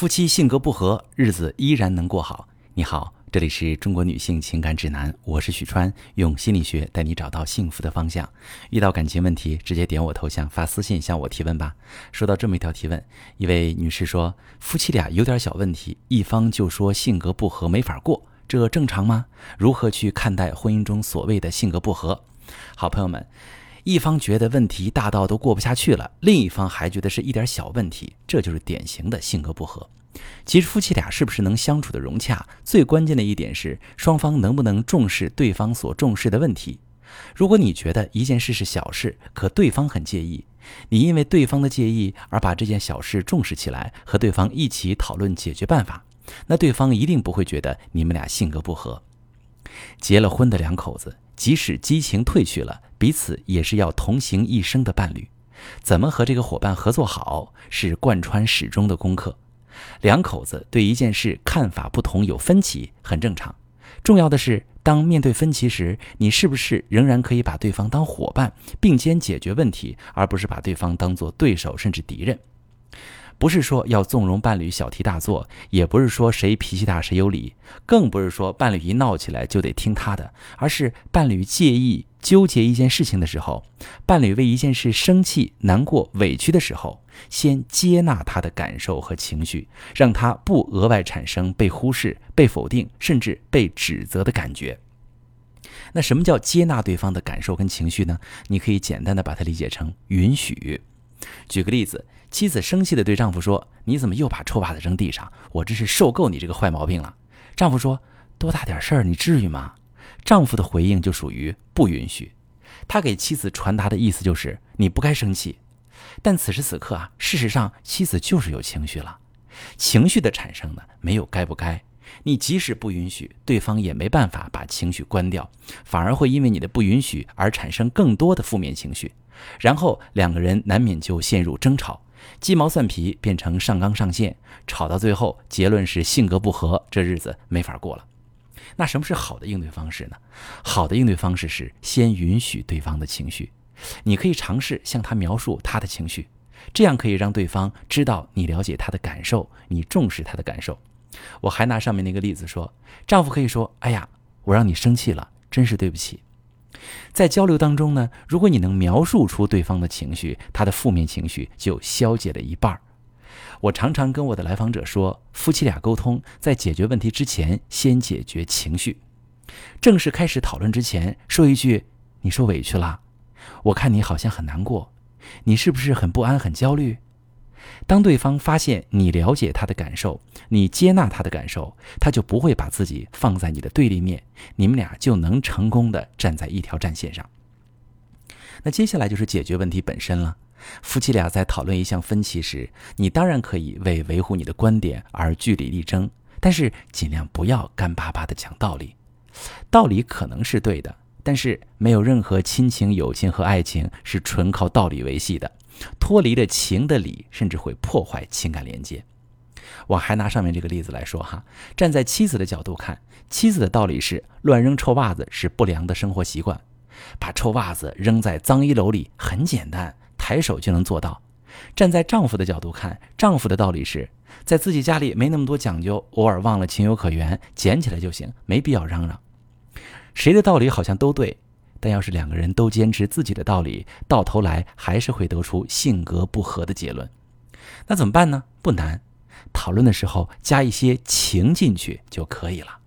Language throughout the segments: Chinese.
夫妻性格不合，日子依然能过好。你好，这里是中国女性情感指南，我是许川，用心理学带你找到幸福的方向。遇到感情问题，直接点我头像发私信向我提问吧。收到这么一条提问，一位女士说，夫妻俩有点小问题，一方就说性格不合没法过，这正常吗？如何去看待婚姻中所谓的性格不合？好朋友们。一方觉得问题大到都过不下去了，另一方还觉得是一点小问题，这就是典型的性格不合。其实夫妻俩是不是能相处的融洽，最关键的一点是双方能不能重视对方所重视的问题。如果你觉得一件事是小事，可对方很介意，你因为对方的介意而把这件小事重视起来，和对方一起讨论解决办法，那对方一定不会觉得你们俩性格不合。结了婚的两口子。即使激情褪去了，彼此也是要同行一生的伴侣。怎么和这个伙伴合作好，是贯穿始终的功课。两口子对一件事看法不同，有分歧很正常。重要的是，当面对分歧时，你是不是仍然可以把对方当伙伴，并肩解决问题，而不是把对方当做对手甚至敌人。不是说要纵容伴侣小题大做，也不是说谁脾气大谁有理，更不是说伴侣一闹起来就得听他的，而是伴侣介意、纠结一件事情的时候，伴侣为一件事生气、难过、委屈的时候，先接纳他的感受和情绪，让他不额外产生被忽视、被否定，甚至被指责的感觉。那什么叫接纳对方的感受跟情绪呢？你可以简单的把它理解成允许。举个例子。妻子生气地对丈夫说：“你怎么又把臭袜子扔地上？我真是受够你这个坏毛病了。”丈夫说：“多大点事儿，你至于吗？”丈夫的回应就属于不允许。他给妻子传达的意思就是你不该生气。但此时此刻啊，事实上妻子就是有情绪了。情绪的产生呢，没有该不该。你即使不允许，对方也没办法把情绪关掉，反而会因为你的不允许而产生更多的负面情绪，然后两个人难免就陷入争吵。鸡毛蒜皮变成上纲上线，吵到最后，结论是性格不合，这日子没法过了。那什么是好的应对方式呢？好的应对方式是先允许对方的情绪，你可以尝试向他描述他的情绪，这样可以让对方知道你了解他的感受，你重视他的感受。我还拿上面那个例子说，丈夫可以说：“哎呀，我让你生气了，真是对不起。”在交流当中呢，如果你能描述出对方的情绪，他的负面情绪就消解了一半儿我常常跟我的来访者说，夫妻俩沟通，在解决问题之前，先解决情绪。正式开始讨论之前，说一句：“你受委屈了，我看你好像很难过，你是不是很不安、很焦虑？”当对方发现你了解他的感受，你接纳他的感受，他就不会把自己放在你的对立面，你们俩就能成功的站在一条战线上。那接下来就是解决问题本身了。夫妻俩在讨论一项分歧时，你当然可以为维护你的观点而据理力争，但是尽量不要干巴巴的讲道理。道理可能是对的，但是没有任何亲情、友情和爱情是纯靠道理维系的。脱离了情的理，甚至会破坏情感连接。我还拿上面这个例子来说哈，站在妻子的角度看，妻子的道理是乱扔臭袜子是不良的生活习惯，把臭袜子扔在脏衣篓里很简单，抬手就能做到。站在丈夫的角度看，丈夫的道理是在自己家里没那么多讲究，偶尔忘了情有可原，捡起来就行，没必要嚷嚷。谁的道理好像都对。但要是两个人都坚持自己的道理，到头来还是会得出性格不合的结论。那怎么办呢？不难，讨论的时候加一些情进去就可以了。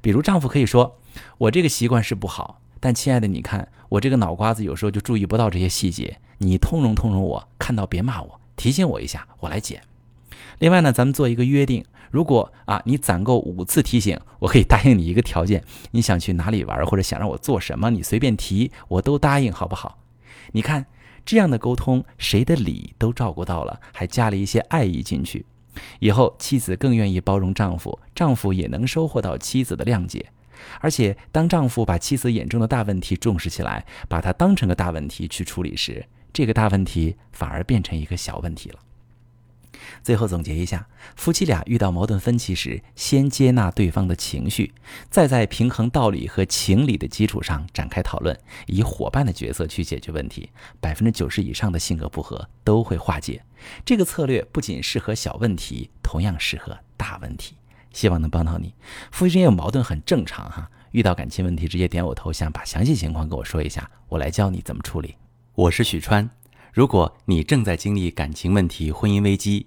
比如丈夫可以说：“我这个习惯是不好，但亲爱的，你看我这个脑瓜子有时候就注意不到这些细节，你通融通融我，看到别骂我，提醒我一下，我来捡。”另外呢，咱们做一个约定。如果啊，你攒够五次提醒，我可以答应你一个条件：你想去哪里玩，或者想让我做什么，你随便提，我都答应，好不好？你看这样的沟通，谁的理都照顾到了，还加了一些爱意进去。以后妻子更愿意包容丈夫，丈夫也能收获到妻子的谅解。而且，当丈夫把妻子眼中的大问题重视起来，把它当成个大问题去处理时，这个大问题反而变成一个小问题了。最后总结一下，夫妻俩遇到矛盾分歧时，先接纳对方的情绪，再在平衡道理和情理的基础上展开讨论，以伙伴的角色去解决问题，百分之九十以上的性格不合都会化解，这个策略不仅适合小问题，同样适合大问题。希望能帮到你。夫妻之间有矛盾很正常哈，遇到感情问题直接点我头像，把详细情况跟我说一下，我来教你怎么处理。我是许川，如果你正在经历感情问题、婚姻危机，